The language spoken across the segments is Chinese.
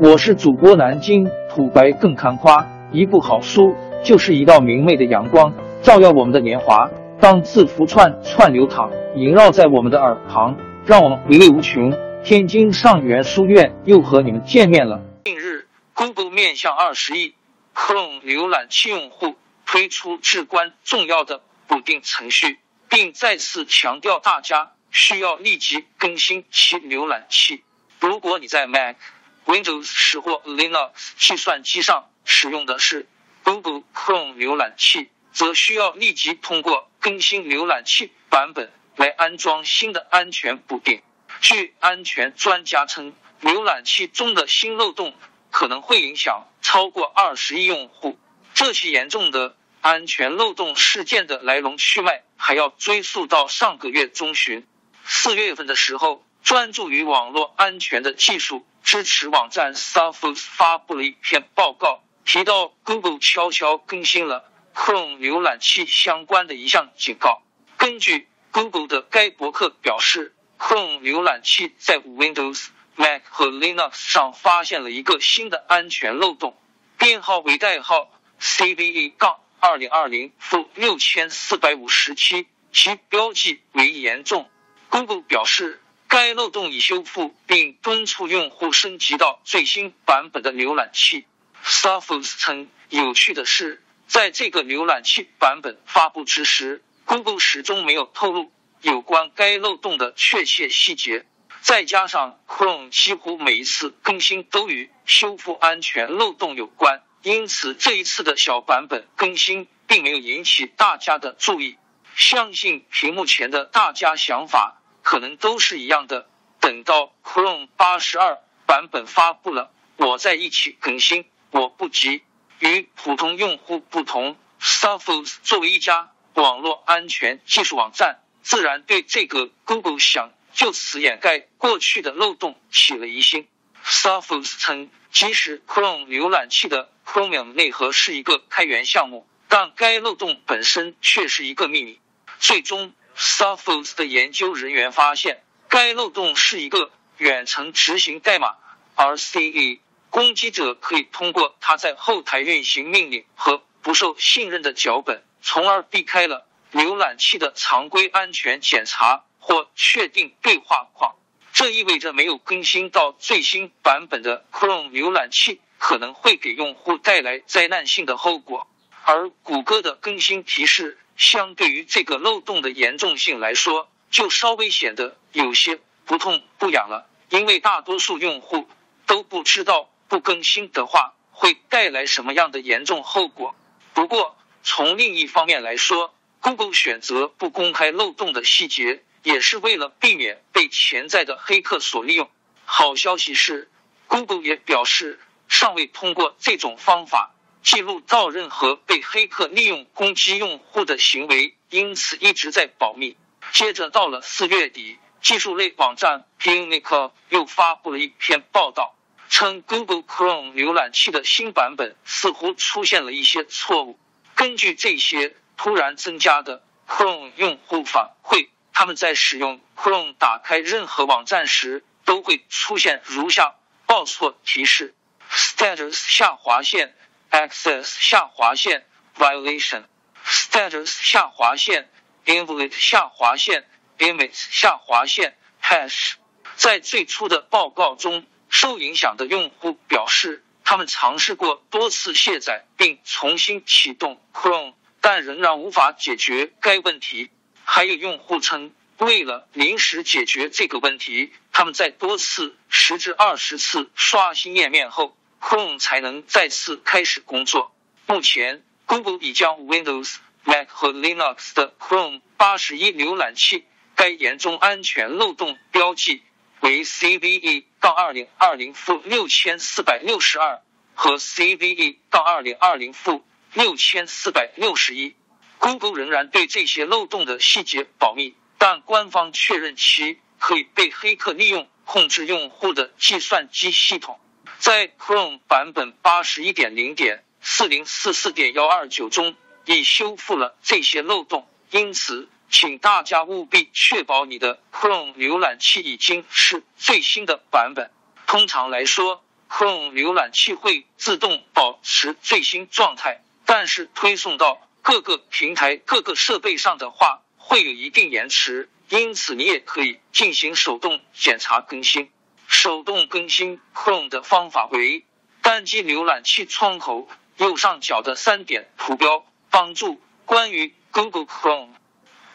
我是主播南京土白更看花，一部好书就是一道明媚的阳光，照耀我们的年华。当字符串串流淌，萦绕在我们的耳旁，让我们回味无穷。天津上元书院又和你们见面了。近日，Google 面向二十亿 Chrome 浏览器用户推出至关重要的补丁程序，并再次强调大家需要立即更新其浏览器。如果你在 Mac、Windows 十或 Linux 计算机上使用的是 Google Chrome 浏览器，则需要立即通过更新浏览器版本来安装新的安全补丁。据安全专家称，浏览器中的新漏洞可能会影响超过二十亿用户。这起严重的安全漏洞事件的来龙去脉还要追溯到上个月中旬。四月份的时候，专注于网络安全的技术支持网站 Surface 发布了一篇报告，提到 Google 悄悄更新了 Chrome 浏览器相关的一项警告。根据 Google 的该博客表示。Chrome 浏览器在 Windows、Mac 和 Linux 上发现了一个新的安全漏洞，编号为代号 CVE- 杠二零二零负六千四百五十七，其标记为严重。Google 表示，该漏洞已修复，并敦促用户升级到最新版本的浏览器。Surface 称，有趣的是，在这个浏览器版本发布之时，Google 始终没有透露。有关该漏洞的确切细节，再加上 Chrome 几乎每一次更新都与修复安全漏洞有关，因此这一次的小版本更新并没有引起大家的注意。相信屏幕前的大家想法可能都是一样的。等到 Chrome 八十二版本发布了，我再一起更新。我不急。与普通用户不同，Surface 作为一家网络安全技术网站。自然对这个 Google 想就此掩盖过去的漏洞起了疑心。Surface 称，即使 Chrome 浏览器的 Chromium 内核是一个开源项目，但该漏洞本身却是一个秘密。最终，Surface 的研究人员发现，该漏洞是一个远程执行代码 （RCE） 攻击者可以通过它在后台运行命令和不受信任的脚本，从而避开了。浏览器的常规安全检查或确定对话框，这意味着没有更新到最新版本的 Chrome 浏览器可能会给用户带来灾难性的后果。而谷歌的更新提示，相对于这个漏洞的严重性来说，就稍微显得有些不痛不痒了，因为大多数用户都不知道不更新的话会带来什么样的严重后果。不过，从另一方面来说，Google 选择不公开漏洞的细节，也是为了避免被潜在的黑客所利用。好消息是，Google 也表示尚未通过这种方法记录到任何被黑客利用攻击用户的行为，因此一直在保密。接着到了四月底，技术类网站 Pinnacle 又发布了一篇报道，称 Google Chrome 浏览器的新版本似乎出现了一些错误。根据这些。突然增加的 Chrome 用户反馈，他们在使用 Chrome 打开任何网站时，都会出现如下报错提示：status 下划线，access 下划线，violation，status 下划线，invalid 下划线，image 下划线，hash。在最初的报告中，受影响的用户表示，他们尝试过多次卸载并重新启动 Chrome。但仍然无法解决该问题。还有用户称，为了临时解决这个问题，他们在多次十至二十次刷新页面后，Chrome 才能再次开始工作。目前，Google 已将 Windows、Mac 和 Linux 的 Chrome 八十一浏览器该严重安全漏洞标记为 CVE- 杠二零二零负六千四百六十二和 CVE- 杠二零二零负。六千四百六十一，Google 仍然对这些漏洞的细节保密，但官方确认其可以被黑客利用控制用户的计算机系统。在 Chrome 版本八十一点零点四零四四点幺二九中已修复了这些漏洞，因此请大家务必确保你的 Chrome 浏览器已经是最新的版本。通常来说 Chrome 浏览器会自动保持最新状态，但是推送到各个平台、各个设备上的话，会有一定延迟。因此，你也可以进行手动检查更新。手动更新 Chrome 的方法为单击浏览器窗口右上角的三点图标，帮助关于 Google Chrome，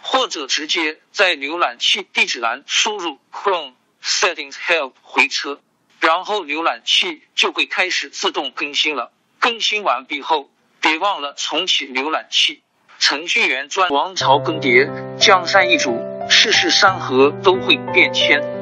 或者直接在浏览器地址栏输入 Chrome Settings Help 回车，然后浏览器就会开始自动更新了。更新完毕后，别忘了重启浏览器。程序员专王朝更迭，江山易主。世事山河都会变迁，